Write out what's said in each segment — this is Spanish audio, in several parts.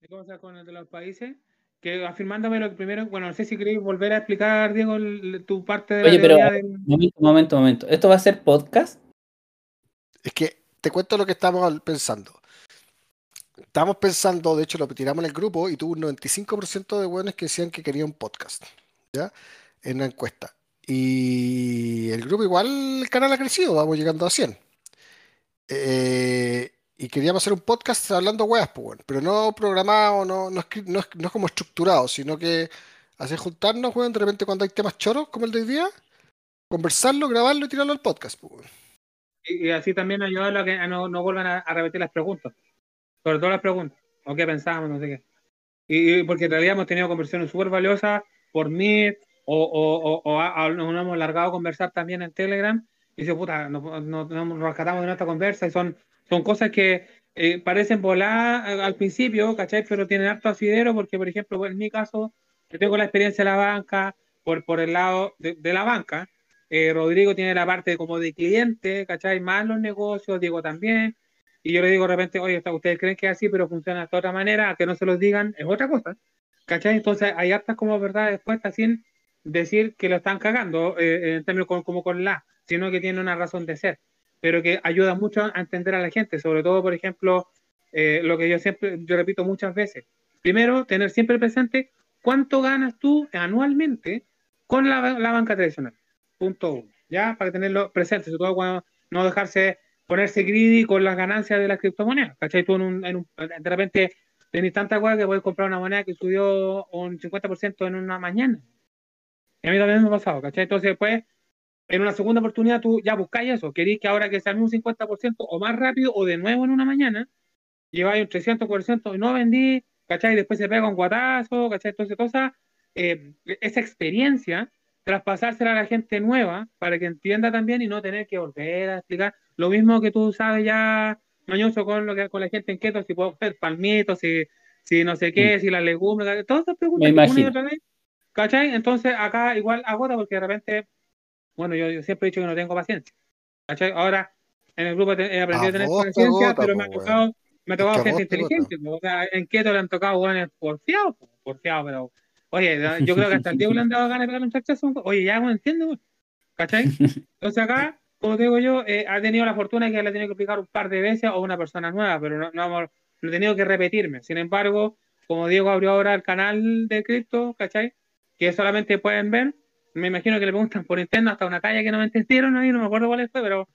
de cosas con el de los países, que afirmándome lo que primero, bueno, no sé si queréis volver a explicar, Diego, el- tu parte de la Oye, pero del- momento, momento, momento. ¿Esto va a ser podcast? Es que te cuento lo que estamos pensando. Estábamos pensando, de hecho lo tiramos en el grupo y tuvo un 95% de buenos que decían que querían un podcast, ¿ya? En una encuesta. Y el grupo igual, el canal ha crecido, vamos llegando a 100. Eh, y queríamos hacer un podcast hablando weas, pues, pero no programado, no, no, escri- no es, no es como estructurado, sino que hacer juntarnos, weón, de repente cuando hay temas choros como el de hoy día, conversarlo, grabarlo y tirarlo al podcast, pues, y, y así también ayudarlo a que no, no vuelvan a, a repetir las preguntas. Sobre todo las preguntas, o qué pensábamos, no sé qué. Y, y porque en realidad hemos tenido conversaciones súper valiosas por mí, o, o, o, o a- a- nos hemos largado a conversar también en Telegram, y dice, puta, nos, nos, nos rescatamos de nuestra conversa, y son, son cosas que eh, parecen volar al principio, ¿cachai? Pero tienen harto asidero, porque, por ejemplo, en mi caso, yo tengo la experiencia de la banca, por, por el lado de, de la banca, eh, Rodrigo tiene la parte como de cliente, ¿cachai? Más los negocios, Diego también. Y yo le digo de repente, oye, ustedes creen que es así, pero funciona de otra manera, que no se los digan, es otra cosa. ¿Cachai? Entonces hay hartas como verdades puestas sin decir que lo están cagando, eh, en términos con- como con la, sino que tiene una razón de ser, pero que ayuda mucho a entender a la gente, sobre todo, por ejemplo, eh, lo que yo siempre, yo repito muchas veces. Primero, tener siempre presente cuánto ganas tú anualmente con la, la banca tradicional. Punto uno, ¿ya? Para tenerlo presente, sobre todo cuando no dejarse ponerse greedy con las ganancias de las criptomonedas, ¿cachai? Tú en un, en un- de repente tenés tanta cosa que puedes comprar una moneda que subió un 50% en una mañana. Y a mí también me ha pasado, ¿cachai? Entonces, después, en una segunda oportunidad, tú ya buscáis eso. Queréis que ahora que sea un 50% o más rápido o de nuevo en una mañana, lleváis un 300% y no vendí, ¿cachai? Después se pega un guatazo, ¿cachai? Entonces, esa, eh, esa experiencia, traspasársela a la gente nueva para que entienda también y no tener que volver a explicar. Lo mismo que tú sabes ya, mañoso, con, lo que, con la gente en keto, si puedo hacer palmitos, si, si no sé qué, si las legumbres, todas esas preguntas Me imagino. vez, ¿cachai? Entonces, acá igual agota porque de repente, bueno, yo, yo siempre he dicho que no tengo paciencia, ¿cachai? Ahora, en el grupo he aprendido a tener paciencia, pero me ha tocado, me ha Es tocado que a gente inteligente, po. o sea, en keto le han tocado buenos porfiados, po, porfiados, pero, oye, yo creo que hasta el Diego le han dado ganas de pegar un chachazo, oye, ya no entiendo. ¿cachai? Entonces acá, como te digo yo, eh, ha tenido la fortuna de que le ha tenido que explicar un par de veces o una persona nueva, pero no, no, no he tenido que repetirme. Sin embargo, como Diego abrió ahora el canal de cripto, ¿cachai? Que solamente pueden ver, me imagino que le preguntan por interno hasta una calle que no me entendieron ahí, no me acuerdo cuál fue, pero,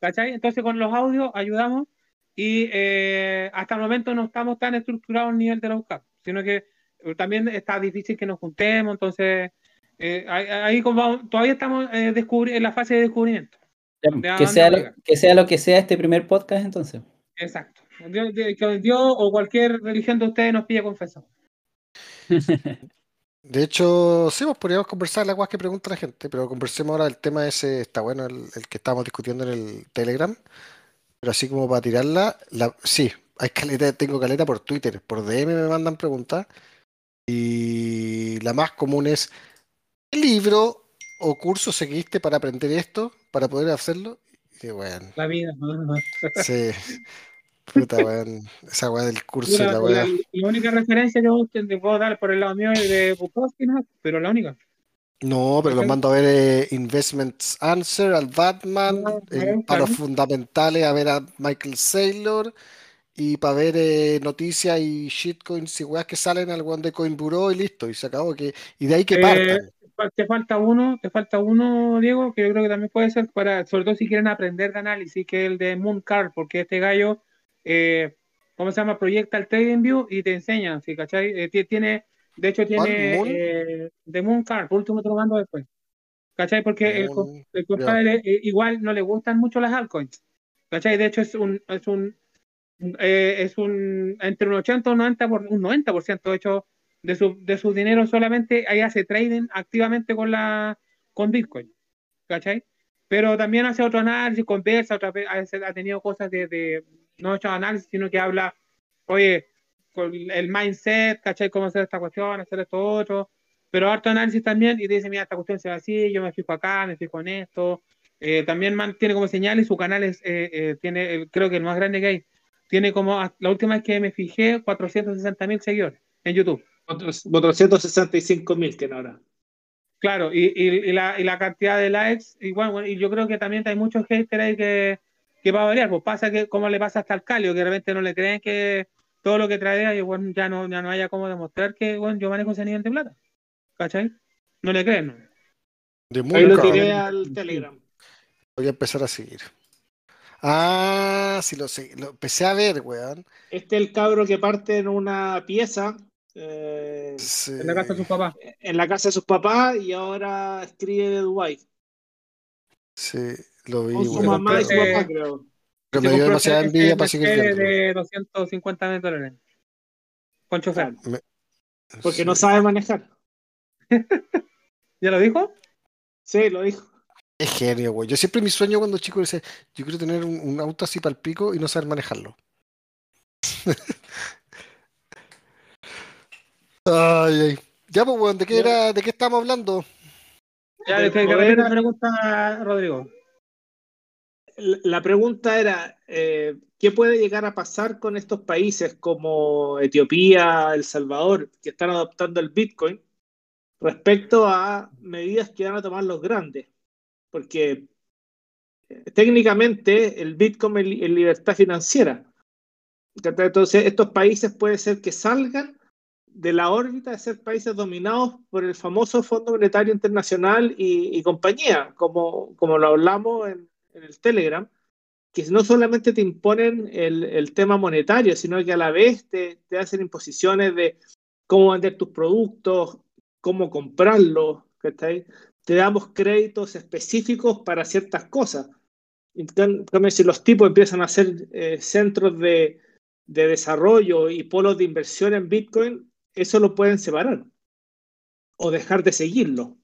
¿cachai? Entonces con los audios ayudamos y eh, hasta el momento no estamos tan estructurados a nivel de la UCAP, sino que eh, también está difícil que nos juntemos, entonces eh, ahí, ahí como vamos- todavía estamos eh, en la fase de descubrimiento. Ya, ¿De a que, sea lo, que sea lo que sea este primer podcast, entonces. Exacto. Dios, Dios- que Dios o cualquier religión de ustedes nos pide confesar. De hecho, sí, pues podríamos conversar las cosas que pregunta la gente, pero conversemos ahora el tema ese, está bueno, el, el que estábamos discutiendo en el Telegram, pero así como para tirarla, la, sí, hay caleta, tengo caleta por Twitter, por DM me mandan preguntas, y la más común es, ¿qué libro o curso seguiste para aprender esto, para poder hacerlo? Y bueno, La vida. ¿no? sí, puta, weón, esa weá del curso La, la la- weá. la única referencia que usted te puedo dar por el lado mío es de Bukowski, ¿no? pero la única. No, pero los mando a ver eh, Investments Answer, al Batman, Ah, eh, para los fundamentales a ver a Michael Saylor y para ver eh, noticias y shitcoins y weas que salen al weón de Coinburo y listo, y se acabó. Que, y de ahí que partan. te falta uno, te falta uno, Diego, que yo creo que también puede ser para, sobre todo si quieren aprender de análisis, que es el de Moon Card, porque este gallo, eh, ¿cómo se llama? Proyecta el TradingView y te enseña, ¿sí? ¿cachai? Eh, ti- tiene, de hecho tiene ¿Moon? eh, de Moon Card, por último te lo mando después, ¿cachai? Porque el, Moon, el compadre eh, igual no le gustan mucho las altcoins, ¿cachai? De hecho es un, es un, eh, es un, entre un 80 y un 90%, por, un 90% de hecho de su, de su dinero solamente ahí hace trading activamente con la con Bitcoin, ¿cachai? Pero también hace otro análisis, conversa, otra vez, ha, ha tenido cosas de, de no hecho análisis, sino que habla, oye, con el mindset, ¿cachai? Cómo hacer esta cuestión, hacer esto otro, pero harto análisis también y te dice, mira, esta cuestión se va así, yo me fijo acá, me fijo en esto. Eh, también mantiene como señal y su canal es, eh, eh, tiene, el- creo que el más grande que hay, tiene como, la última vez que me fijé, 460 mil seguidores en YouTube. Otros 465 mil que ahora. Claro, y, y, y, la, y la cantidad de likes, igual, bueno, y yo creo que también hay muchos haters ahí que, que va a variar, pues pasa que como le pasa hasta al Calio, que de repente no le creen que todo lo que trae y bueno, ya no, ya no haya como demostrar que bueno, yo manejo ese nivel de plata. ¿Cachai? No le creen. ¿no? De Ahí lo tiré al Telegram. Voy a empezar a seguir. Ah, sí lo sé. Lo empecé a ver, weón. Este es el cabro que parte en una pieza eh, Sí. En la casa de sus papás. en la casa de sus papás y ahora escribe de Dubái. Sí, lo vi, Con su mamá y su papá, creo. Pero Se me dio demasiada ese- envidia para seguir Mercedes viendo. de 250 mil dólares. Con chofer. Claro, porque Sí. no sabe manejar. ¿Ya lo dijo? Sí, lo dijo. Es genio, güey. Yo siempre mi sueño cuando chico decía, yo quiero tener un, un auto así para el pico y no saber manejarlo. ay, ay. Ya, pues, weón, ¿de qué era, de qué estábamos hablando? Ya, que, que la pregunta, Rodrigo. La pregunta era, eh, ¿qué puede llegar a pasar con estos países como Etiopía, El Salvador, que están adoptando el Bitcoin respecto a medidas que van a tomar los grandes? Porque eh, técnicamente el Bitcoin es libertad financiera. Entonces, estos países puede ser que salgan de la órbita de ser países dominados por el famoso Fondo Monetario Internacional y, compañía, como, como lo hablamos en, el Telegram, que no solamente te imponen el, el tema monetario, sino que a la vez te, te hacen imposiciones de cómo vender tus productos, cómo comprarlos, ¿cachai? Te damos créditos específicos para ciertas cosas. En can- cambio, si los tipos empiezan a hacer eh, centros de, de desarrollo y polos de inversión en Bitcoin, eso lo pueden separar o dejar de seguirlo.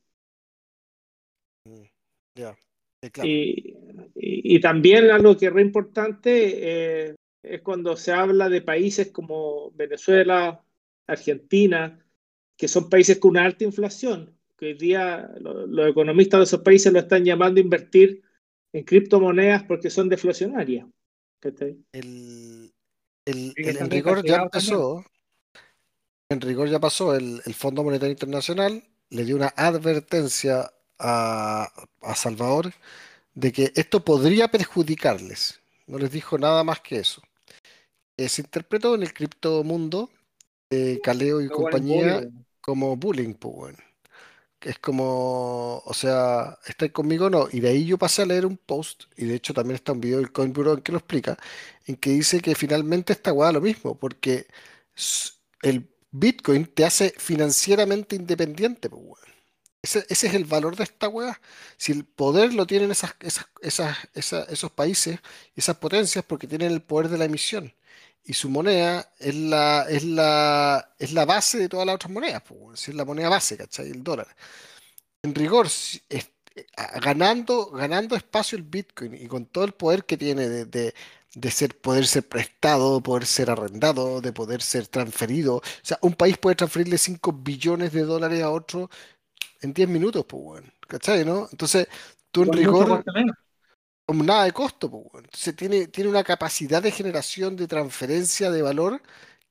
Ya, eh, claro. Y, y- y también algo que es re importante eh, es cuando se habla de países como Venezuela, Argentina, que son países con una alta inflación, que hoy día lo- los economistas de esos países lo están llamando a invertir en criptomonedas porque son deflacionarias. El, rigor ya empezó. En rigor ya pasó. El, el Fondo Monetario Internacional le dio una advertencia a, a Salvador de que esto podría perjudicarles. No les dijo nada más que eso. Eh, se interpretó en el criptomundo, eh, Caleo y compañía, bullying. como bullying, pues, Es como, o sea, ¿estáis conmigo o no? Y de ahí yo pasé a leer un post, y de hecho también está un video del Coin Bureau en que lo explica, en que dice que finalmente esta weá lo mismo, porque el Bitcoin te hace financieramente independiente, pues, weón. Ese, es el valor de esta weá. Si el poder lo tienen esas, esas, esas, esa- esos países esas potencias porque tienen el poder de la emisión. Y su moneda es la, es la, base de todas las otras monedas, pues, es la moneda base, ¿cachai? El dólar. En rigor, eh, ganando, ganando espacio el Bitcoin y con todo el poder que tiene de, de- de ser, poder ser prestado, poder ser arrendado, de poder ser transferido. O sea, un país puede transferirle 5 billones de dólares a otro en 10 minutos, pues, weón. ¿Cachai, no? Entonces, tú en rigor, nada de costo, pues, weón. Entonces, tiene, tiene una capacidad de generación de transferencia de valor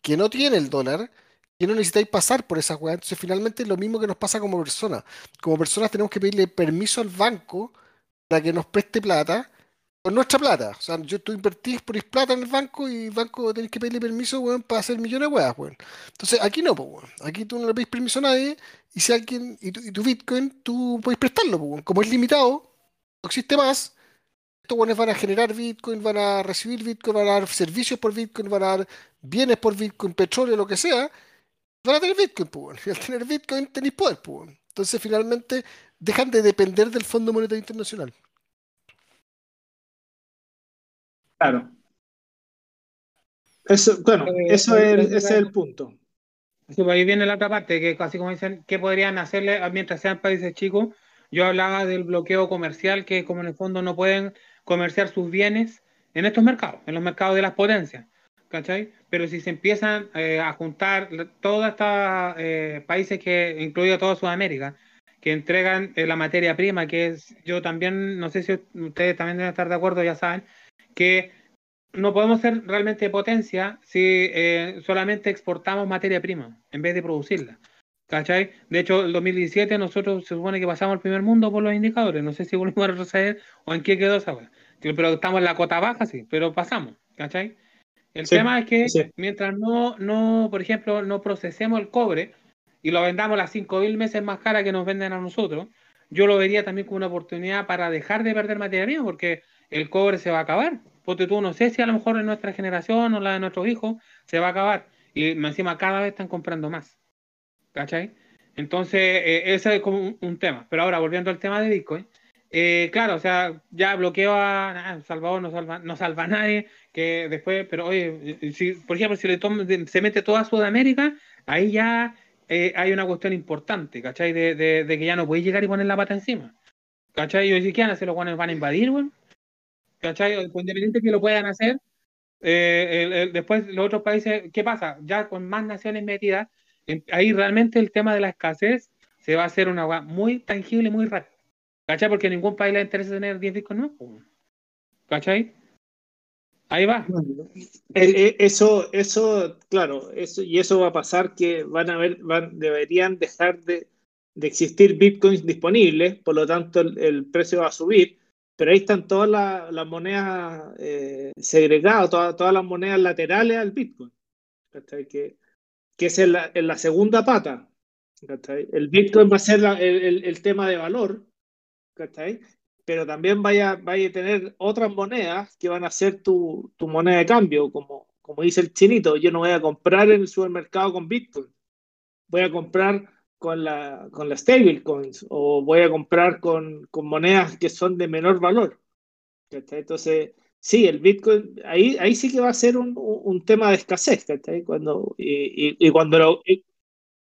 que no tiene el dólar, que no necesitáis pasar por esas weas. Entonces, finalmente es lo mismo que nos pasa como personas. Como personas tenemos que pedirle permiso al banco para que nos preste plata con nuestra plata. O sea, yo, tú invertís, ponís plata en el banco y el banco tenés que pedirle permiso, para hacer millones de weas, weón. Entonces, aquí no, pues. Aquí tú no le pedís permiso a nadie y si alguien, y tu, y tu Bitcoin, tú puedes prestarlo. Como es limitado, no existe más. Estos weones van a generar Bitcoin, van a recibir Bitcoin, van a dar servicios por Bitcoin, van a dar bienes por Bitcoin, petróleo, lo que sea. Van a tener Bitcoin, pues. Y al tener Bitcoin tenéis poder, pues. Entonces, finalmente, dejan de depender del Fondo Monetario Internacional. Claro. Eso, bueno, Eh, eso es, el- ese es el punto. Sí, pues ahí viene la otra parte, que así como dicen, ¿qué podrían hacerle mientras sean países chicos? Yo hablaba del bloqueo comercial, que como en el fondo no pueden comerciar sus bienes en estos mercados, en los mercados de las potencias, ¿cachai? Pero si se empiezan eh, a juntar todos estos eh, países, que incluido toda Sudamérica, que entregan eh, la materia prima, que es, yo también, no sé si ustedes también deben estar de acuerdo, ya saben, que no podemos ser realmente potencia si eh, solamente exportamos materia prima en vez de producirla. ¿Cachai? De hecho, el 2017 nosotros se supone que pasamos al primer mundo por los indicadores. No sé si volvimos a retroceder o en qué quedó esa wea. Pero estamos en la cota baja, sí, pero pasamos. ¿Cachai? El Sí, tema es que sí. mientras no, no, por ejemplo, no procesemos el cobre y lo vendamos las 5.000 meses más cara que nos venden a nosotros, yo lo vería también como una oportunidad para dejar de perder materia prima, porque el cobre se va a acabar. Porque tú no sé si a lo mejor en nuestra generación o la de nuestros hijos se va a acabar. Y encima cada vez están comprando más. ¿Cachai? Entonces, eh, ese es como un, tema. Pero ahora, volviendo al tema de Bitcoin, eh, claro, o sea, ya bloqueo a Salvador, no salva, no salva a nadie, que después, pero oye, eh, si, por ejemplo, si le de- se mete toda Sudamérica, ahí ya eh, hay una cuestión importante, ¿cachai? De, que ya no puedes llegar y poner la pata encima. ¿Cachai? Y yo decía, ¿qué van a hacer? ¿Los guanes van a invadir, güey? ¿Cachai? Independiente que lo puedan hacer, eh, el- el- después los otros países, ¿qué pasa? Ya con más naciones metidas, en- ahí realmente el tema de la escasez se va a hacer una muy tangible, muy rápida. ¿Cachai? Porque a ningún país le interesa tener 10 bitcoins nuevos. ¿Cachai? Ahí va. Eh, eh, Eso, eso, claro, eso, y eso va a pasar que van a ver, van, deberían dejar de, de existir bitcoins disponibles, por lo tanto el, el precio va a subir, pero ahí están todas las, las monedas eh, segregadas, todas, todas las monedas laterales al bitcoin. Que, que es en la, en la segunda pata. El bitcoin va a ser la- el, el- tema de valor, pero también vaya, vaya a tener otras monedas que van a ser tu, tu moneda de cambio, como, como dice el chinito, yo no voy a comprar en el supermercado con Bitcoin, voy a comprar con la, con las stablecoins o voy a comprar con, con monedas que son de menor valor. ¿cachai? Entonces, sí, el Bitcoin, ahí, ahí sí que va a ser un, un- tema de escasez, ¿cachai? Cuando, y, y- y cuando lo- y,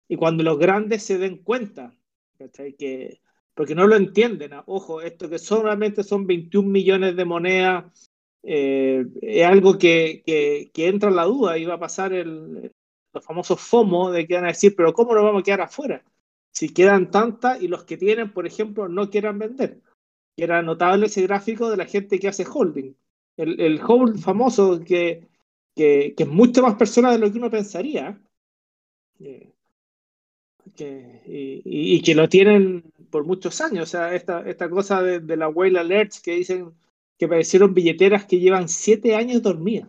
y cuando los grandes se den cuenta, ¿cachai? Que, porque no lo entienden. ah, Ojo, esto que solamente son 21 millones de monedas, eh, es algo que, que, que entra en la duda y va a pasar el, los famosos FOMO de que van a decir, pero ¿cómo nos vamos a quedar afuera? Si quedan tantas y los que tienen, por ejemplo, no quieran vender. Y era notable ese gráfico de la gente que hace holding. El, el hold famoso que, que, que es mucho más persona de lo que uno pensaría. eh, que- y, que lo tienen por muchos años. O sea, esta, esta cosa de, la whale alerts que dicen que aparecieron billeteras que llevan siete años dormidas.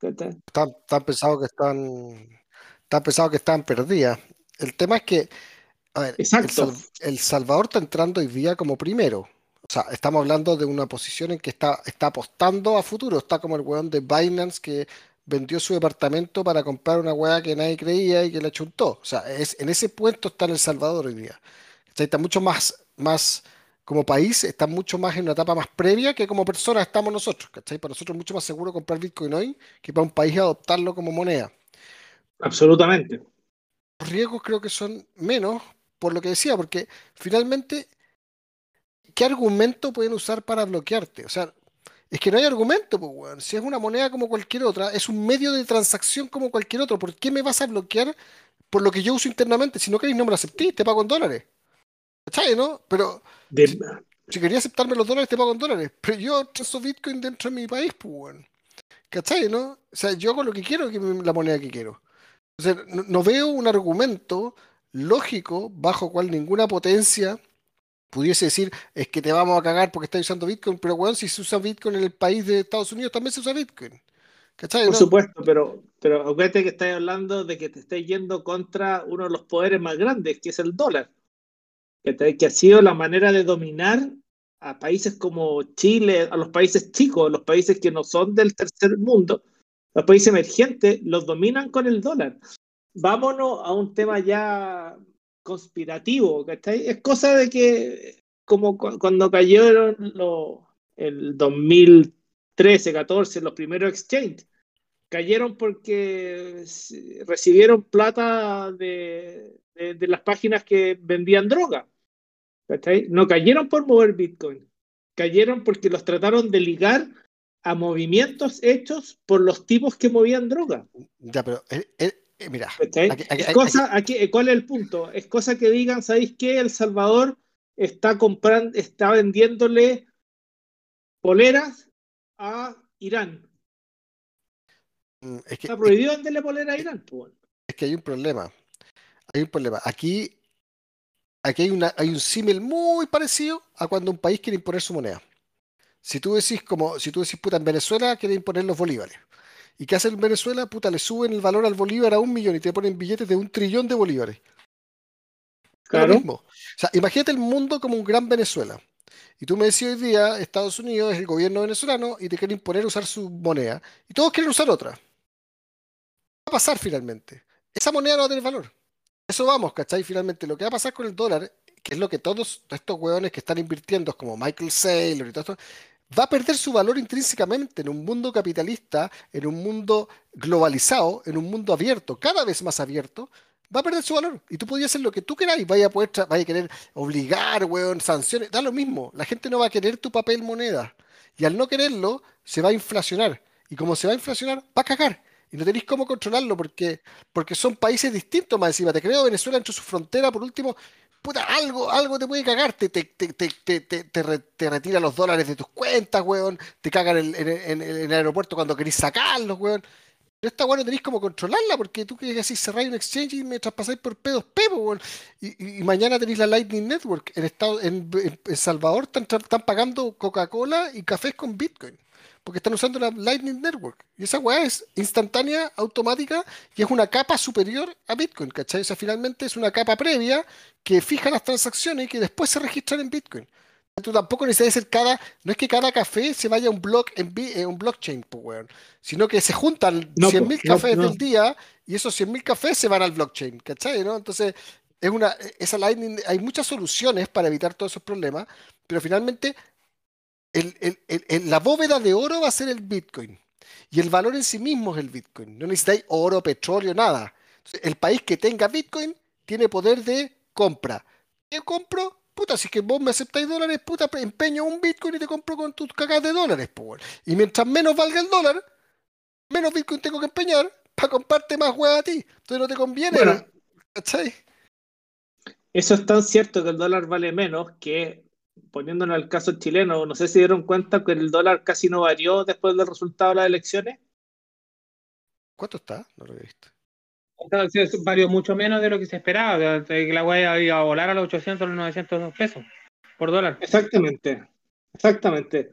¿Cachai? Están, están pensados que están, están pensados que están perdidas. El tema es que, a ver, el, Exacto. Sal- El Salvador está entrando hoy día como primero. O sea, estamos hablando de una posición en que está, está apostando a futuro. Está como el weón de Binance que vendió su departamento para comprar una weá que nadie creía y que la chuntó. O sea, es, en ese puesto está en El Salvador hoy día. Está mucho más, más, como país, está mucho más en una etapa más previa que como persona estamos nosotros. ¿Cachai? Para nosotros es mucho más seguro comprar Bitcoin hoy que para un país adoptarlo como moneda. Absolutamente. Los riesgos creo que son menos, por lo que decía, porque finalmente, ¿qué argumento pueden usar para bloquearte? O sea, es que no hay argumento, pues. Si es una moneda como cualquier otra, es un medio de transacción como cualquier otro. ¿Por qué me vas a bloquear por lo que yo uso internamente? Si no queréis, no me lo aceptéis, te pago en dólares. ¿Cachai, no? Pero De- si quería aceptarme los dólares, te pago en dólares. Pero yo transo Bitcoin dentro de mi país, pues, weón. ¿Cachai, no? O sea, yo hago lo que quiero, que la moneda que quiero. O sea, no, no veo un argumento lógico bajo cual ninguna potencia pudiese decir es que te vamos a cagar porque estás usando Bitcoin, pero weón, si se usa Bitcoin en el país de Estados Unidos también se usa Bitcoin. ¿Cachai? Por no? supuesto, pero, pero acuérdate que estás hablando de que te estás yendo contra uno de los poderes más grandes, que es el dólar. ¿Cachai? Que ha sido la manera de dominar a países como Chile, a los países chicos, los países que no son del tercer mundo, los países emergentes, los dominan con el dólar. Vámonos a un tema ya conspirativo, ¿cachai? Es cosa de que, como cu- cuando cayeron los, el 2013, 14, los primeros exchanges, cayeron porque recibieron plata de, de- de las páginas que vendían droga. ¿Cachai? No cayeron por mover Bitcoin, cayeron porque los trataron de ligar a movimientos hechos por los tipos que movían droga. Ya, pero eh, eh, eh, mira, ¿cachai? Aquí- aquí- es cosa, aquí, ¿Cuál es el punto? Es cosa que digan, ¿sabéis qué? El Salvador está comprando, está vendiéndole poleras a Irán. Mm, Es que, Está prohibido venderle polera a Irán. pues. es que hay un problema. Hay un problema. Aquí, aquí hay, una, hay un símil muy parecido a cuando un país quiere imponer su moneda. Si tú decís como, si tú decís, puta, en Venezuela quiere imponer los bolívares. ¿Y qué hace en Venezuela? Puta, le suben el valor al bolívar a un millón y te ponen billetes de un trillón de bolívares. Lo Claro. mismo. O sea, imagínate el mundo como un gran Venezuela. Y tú me decís hoy día, Estados Unidos es el gobierno venezolano y te quiere imponer usar su moneda. Y todos quieren usar otra. ¿Qué va a pasar finalmente? Esa moneda no va a tener valor. Eso vamos, ¿cachai? Finalmente, lo que va a pasar con el dólar, que es lo que todos estos hueones que están invirtiendo, como Michael Saylor y todo esto, va a perder su valor intrínsecamente en un mundo capitalista, en un mundo globalizado, en un mundo abierto, cada vez más abierto, va a perder su valor. Y tú podías hacer lo que tú queráis, vaya a poder, vaya a querer obligar, weón, sanciones, da lo mismo. La gente no va a querer tu papel moneda. Y al no quererlo, se va a inflacionar. Y como se va a inflacionar, va a cagar. Y no tenéis cómo controlarlo porque, porque son países distintos más encima. Te creo Venezuela entre su frontera, por último, puta, algo, algo te puede cagar. Te, te, te, te, re- te retira los dólares de tus cuentas, weón. Te cagan en, en- el aeropuerto cuando queréis sacarlos, weón. Pero esta weón no tenéis cómo controlarla porque tú que así cerráis un exchange y me traspasáis por pedos pepo, weón. Y, y- y mañana tenéis la Lightning Network. En, Estado, en, en- Salvador están pagando Coca-Cola y cafés con Bitcoin. Porque están usando la Lightning Network. Y esa weá es instantánea, automática, y es una capa superior a Bitcoin, ¿cachai? O sea, finalmente es una capa previa que fija las transacciones y que después se registran en Bitcoin. Tú tampoco necesitas hacer cada, no es que cada café se vaya a un block en, en un blockchain, pues, weón, sino que se juntan No, 100.000 pues, no, cafés no. del día y esos 100.000 cafés se van al blockchain, ¿cachai? ¿no? Entonces, es una, esa Lightning, hay muchas soluciones para evitar todos esos problemas, pero finalmente el- el- el- el- la bóveda de oro va a ser el Bitcoin. Y el valor en sí mismo es el Bitcoin. No necesitáis oro, petróleo, nada. Entonces, el país que tenga Bitcoin tiene poder de compra. ¿Qué compro? Puta, si es que vos me aceptáis dólares, puta, pe- empeño un Bitcoin y te compro con tus cagas de dólares, weón. Y mientras menos valga el dólar, menos Bitcoin tengo que empeñar para comprarte más hueá a ti. Entonces no te conviene, Bueno. ¿cachai? Eso es tan cierto que el dólar vale menos que, poniéndonos al caso chileno, no sé si dieron cuenta que el dólar casi no varió después del resultado de las elecciones. ¿Cuánto está? No lo he visto. Entonces, varió mucho menos de lo que se esperaba. o sea, la weá iba a volar a los 800 o los 900 pesos por dólar. Exactamente, exactamente.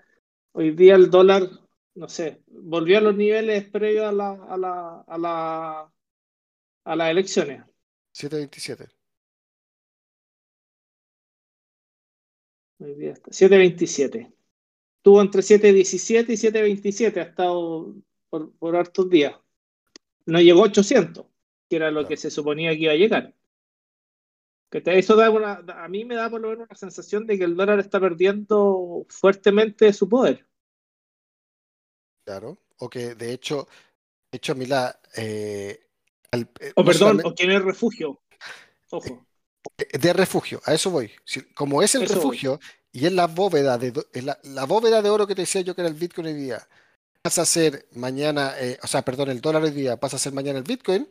Hoy día el dólar, no sé, volvió a los niveles previos a la, a la, a la, a las elecciones. 727. Hoy día está 7.27. Estuvo entre 7.17 y 7.27, ha estado por, por hartos días. No llegó a 800, que era lo Claro. que se suponía que iba a llegar. Eso da una, a mí me da por lo menos una sensación de que el dólar está perdiendo fuertemente su poder. Claro. O que de hecho, de hecho, Mila, eh, al- eh, O no perdón, solamente- o tiene refugio. Ojo. de refugio, a eso voy. Como es el Eso voy. refugio y es la bóveda de es la, la bóveda de oro que te decía yo que era el Bitcoin hoy día, pasa a ser mañana, eh, o sea, perdón, el dólar hoy día pasa a ser mañana el Bitcoin,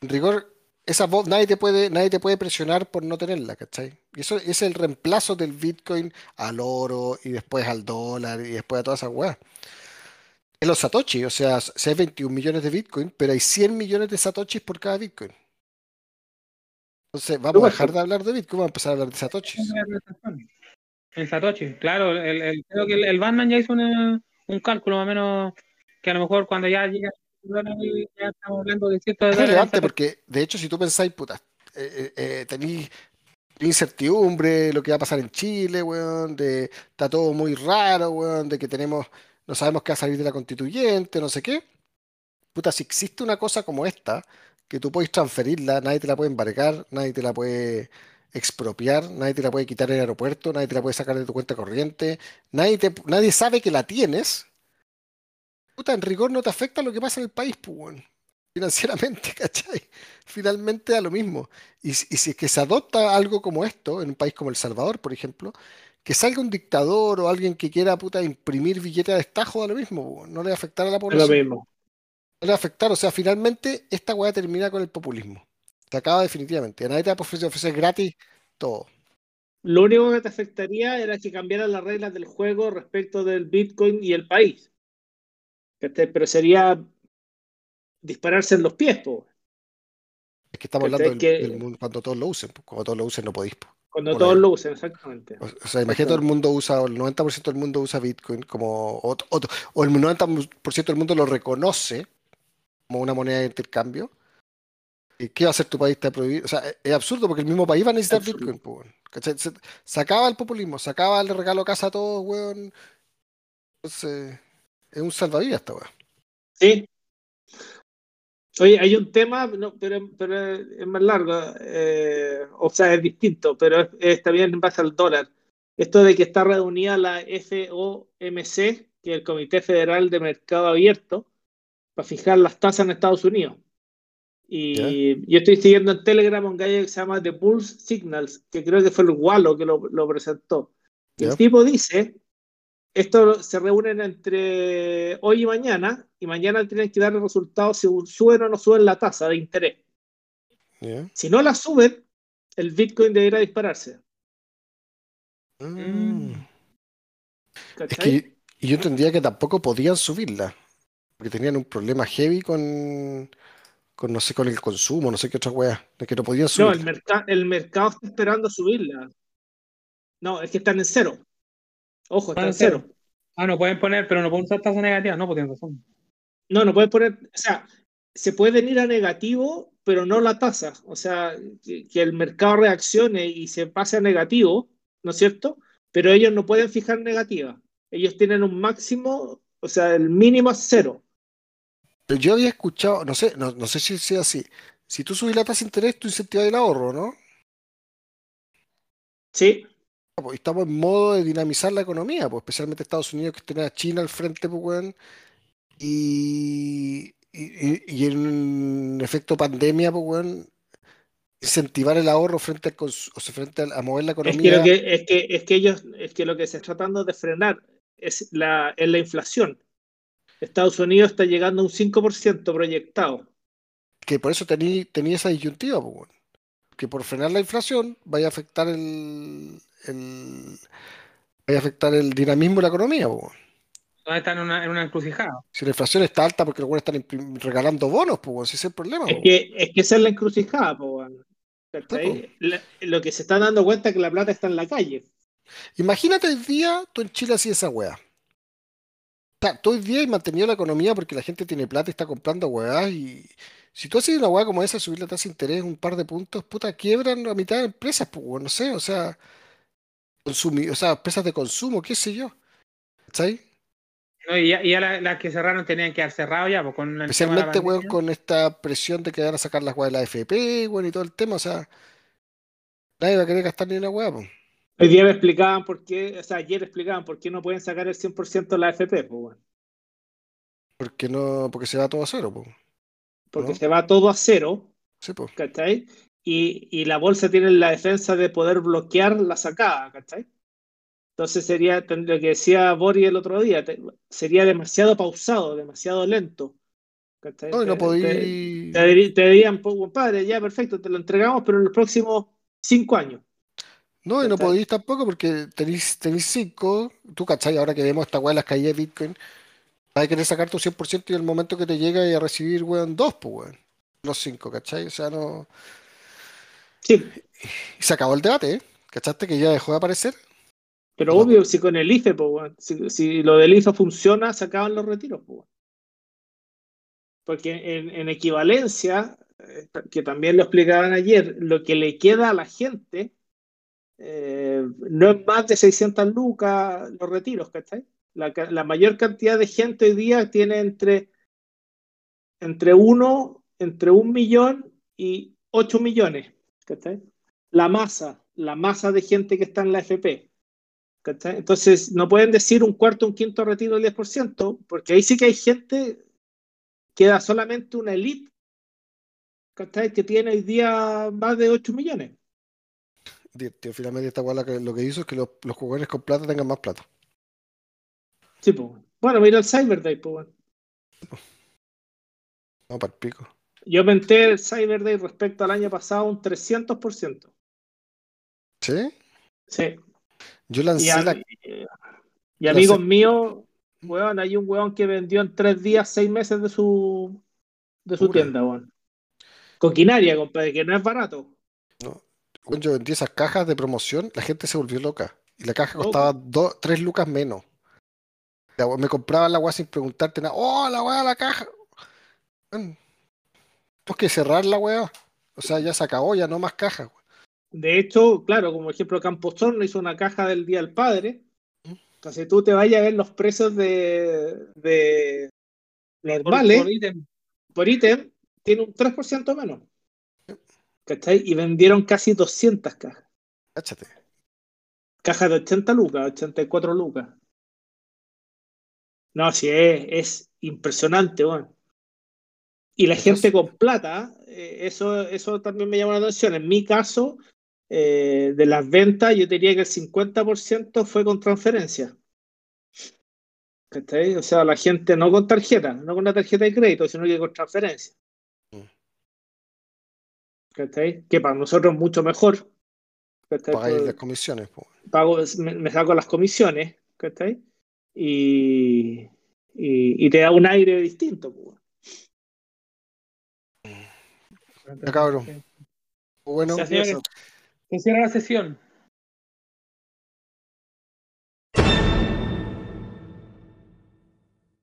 en rigor, esa bó- nadie te puede, nadie te puede presionar por no tenerla, ¿cachai? Y eso es el reemplazo del Bitcoin al oro y después al dólar y después a todas esas weas. Es los Satoshi, o sea, si hay 21 millones de Bitcoin, pero hay 100 millones de Satoshis por cada Bitcoin. Entonces, vamos a dejar de hablar de Bitcoin, vamos a empezar a hablar de Satoshis. El Satoshi, claro, el, el- creo que el, el Batman ya hizo una- un cálculo más o menos que a lo mejor cuando ya llega ya estamos hablando de Es relevante porque, de hecho, si tú pensáis, puta, eh, eh, eh, tenéis incertidumbre, lo que va a pasar en Chile, weón, de está todo muy raro, weón, de que tenemos, no sabemos qué va a salir de la constituyente, no sé qué. Puta, si existe una cosa como esta, que tú puedes transferirla, nadie te la puede embargar, nadie te la puede expropiar, nadie te la puede quitar en el aeropuerto, nadie te la puede sacar de tu cuenta corriente, nadie, te- nadie sabe que la tienes. Puta, en rigor no te afecta lo que pasa en el país, pues, financieramente, ¿cachai? Finalmente da lo mismo. Y, si- y si es que se adopta algo como esto, en un país como El Salvador, por ejemplo, que salga un dictador o alguien que quiera puta, imprimir billetes de destajo, da lo mismo, po, no le va a afectar a la Es lo población. mismo. No le va a afectar, o sea, finalmente esta weá termina con el populismo. Se acaba definitivamente. A nadie te va a ofrecer, ofrecer gratis todo. Lo único que te afectaría era que cambiaran las reglas del juego respecto del Bitcoin y el país. Pero sería dispararse en los pies, po. Es que estamos hablando del, Que- del mundo cuando todos lo usen. Cuando todos lo usen no podéis. pues. Cuando Por todos ahí. lo usen, exactamente. O sea, imagínate todo el mundo usa, o el 90% del mundo usa Bitcoin como, o, o- o el 90% del mundo lo reconoce como una moneda de intercambio. ¿Y qué va a hacer tu país? ¿Te prohibir? O sea, es, es absurdo porque el mismo país va a necesitar Absurdo. Bitcoin. pues. ¿Cachai? Se, se acaba el populismo, se acaba el regalo a casa a todos, weón. Entonces, es un salvavidas esta weón. Sí. Oye, hay un tema, no, pero, pero es más largo, eh, o sea, es distinto, pero es, es también en base al dólar. Esto de que está reunida la FOMC, que es el Comité Federal de Mercado Abierto, para fijar las tasas en Estados Unidos. Y yo estoy siguiendo en Telegram un gallo que se llama The Pulse Signals, que creo que fue el Wallo que lo, lo presentó. El tipo dice, esto se reúnen entre hoy y mañana, y mañana tienen que dar el resultado si suben o no suben la tasa de interés. Si no la suben, el Bitcoin deberá dispararse. Mm. Es que yo entendía que tampoco podían subirla, porque tenían un problema heavy con, con no sé, con el consumo, no sé qué otra weá, de que no podían no, el, subirla. merca- el mercado está esperando subirla. No, es que están en cero. Ojo, están Están en cero. cero. Ah, no pueden poner, pero no pueden usar tasa negativa, no, pues tienen razón. No, no puedes poner, o sea, se puede ir a negativo, pero no la tasa. O sea, que, que el mercado reaccione y se pase a negativo, ¿no es cierto? Pero ellos no pueden fijar negativa. Ellos tienen un máximo, o sea, el mínimo es cero. Pero yo había escuchado, no sé, no, no sé si sea así. Si tú subís la tasa de interés, tú incentivas el ahorro, ¿no? Sí, pues, Estamos en modo de dinamizar la economía, pues especialmente Estados Unidos que tiene a China al frente, pues. Y, y, y- y en efecto pandemia, pues, weón, incentivar el ahorro frente al o sea, frente al- a, mover la es que, economía. que, es, que, es que ellos, es que lo que se está tratando de frenar es la, es la inflación. Estados Unidos está llegando a un 5% proyectado. que por eso tenía tenía esa disyuntiva, pues. Que por frenar la inflación vaya a afectar el, el- vaya a afectar el dinamismo de la economía, pues. Entonces están en una, en una encrucijada. Si la inflación está alta porque los buenos están regalando bonos, pues, ese es el problema. Es pues, que, es que esa es la encrucijada, po, La- lo que se está dando cuenta es que la plata está en la calle. Imagínate hoy día tú en Chile así esa weá. O sea, tú hoy día has mantenido la economía porque la gente tiene plata y está comprando weá y si tú haces una weá como esa, subir la tasa de interés un par de puntos, puta, quiebran a mitad de empresas, pues, no sé, o sea, consumi- o sea, empresas de consumo, qué sé yo. ¿Cachai? ¿no? Y ya, y ya la- las que cerraron tenían que haber cerrado ya, pues con la Especialmente, weón, con esta presión de que van a sacar las weas de la FP, weón, y todo el tema, o sea, nadie va a querer gastar ni una weá, pues. Hoy día me explicaban por qué, o sea, ayer explicaban por qué no pueden sacar el 100% de la AFP, po, weón. Porque no, porque se va todo a cero, pues. Porque ¿No? se va todo a cero, Sí, pues. ¿cachai? Y, y la bolsa tiene la defensa de poder bloquear la sacada, ¿cachai? Entonces sería, lo que decía Boris el otro día, te- sería demasiado pausado, demasiado lento. ¿cachai? No, y no Te- te-. Te, te dirían, "Pues, compadre, ya perfecto, te lo entregamos, pero en los próximos cinco años. No, y no podéis tampoco porque tenéis, tenéis cinco. Tú, ¿cachai? Ahora que vemos esta weá de las caídas de Bitcoin, vas a querer sacar tu 100% y el momento que te llega y a recibir, weón, dos, pues, weón. Los cinco, ¿cachai? O sea, no. Sí, Y se acabó el debate, ¿eh? ¿Cachaste que ya dejó de aparecer? pero No. obvio, si con el IFE, pues, weón, si, si lo del IFE funciona, se acaban los retiros, pues, weón. Porque en, en equivalencia, eh, que también lo explicaban ayer, lo que le queda a la gente eh, no es más de 600 lucas los retiros, ¿cachai? La, la mayor cantidad de gente hoy día tiene entre, entre uno, entre un millón y 8 millones. La masa, la masa de gente que está en la FP. Entonces, no pueden decir un cuarto, un quinto retiro del 10%, porque ahí sí que hay gente, queda solamente una elite. Que tiene hoy día más de 8 millones. Finalmente esta que, lo que hizo es que los, los jugadores con plata tengan más plata. Sí, pues. Bueno, mira el Cyber Day, pues. bueno. No, para el pico. Yo aumenté el Cyber Day respecto al año pasado un 300%. ¿Sí? Sí. Yo Y, lancé a- la. y amigos míos, weón, hay un weón que vendió en tres días seis meses de su de su Pura. tienda, weón. Coquinaria, compadre, que no es barato. Cuando yo vendí esas cajas de promoción, la gente se volvió loca. Y la caja costaba dos, tres lucas menos. La me compraban la weá sin preguntarte nada. ¡Oh, la weá, la caja! Weón, Tenemos que cerrar la weá. O sea, ya se acabó, ya no más cajas. De hecho, claro, como ejemplo, Camposorno hizo una caja del Día del Padre. Entonces tú te vayas a ver los precios de, de Por- normales por ítem. por ítem, tiene un 3% menos. ¿Cachai? Y vendieron casi 200 cajas. Cáchate. Cajas de 80 lucas, 84 lucas. No, sí, es, es impresionante, bueno. Y la gente con plata, eh, eso, eso también me llama la atención. En mi caso, eh, de las ventas, yo diría que el 50% fue con transferencia. O sea, la gente no con tarjeta, no con una tarjeta de crédito, sino que con transferencia. Mm. Que para nosotros es mucho mejor. Pagáis las comisiones. pago, me, me saco las comisiones, ¿cachai? Y, y, y te da un aire distinto. Ya, cabrón. Bueno, Se hace. Se cierra la sesión.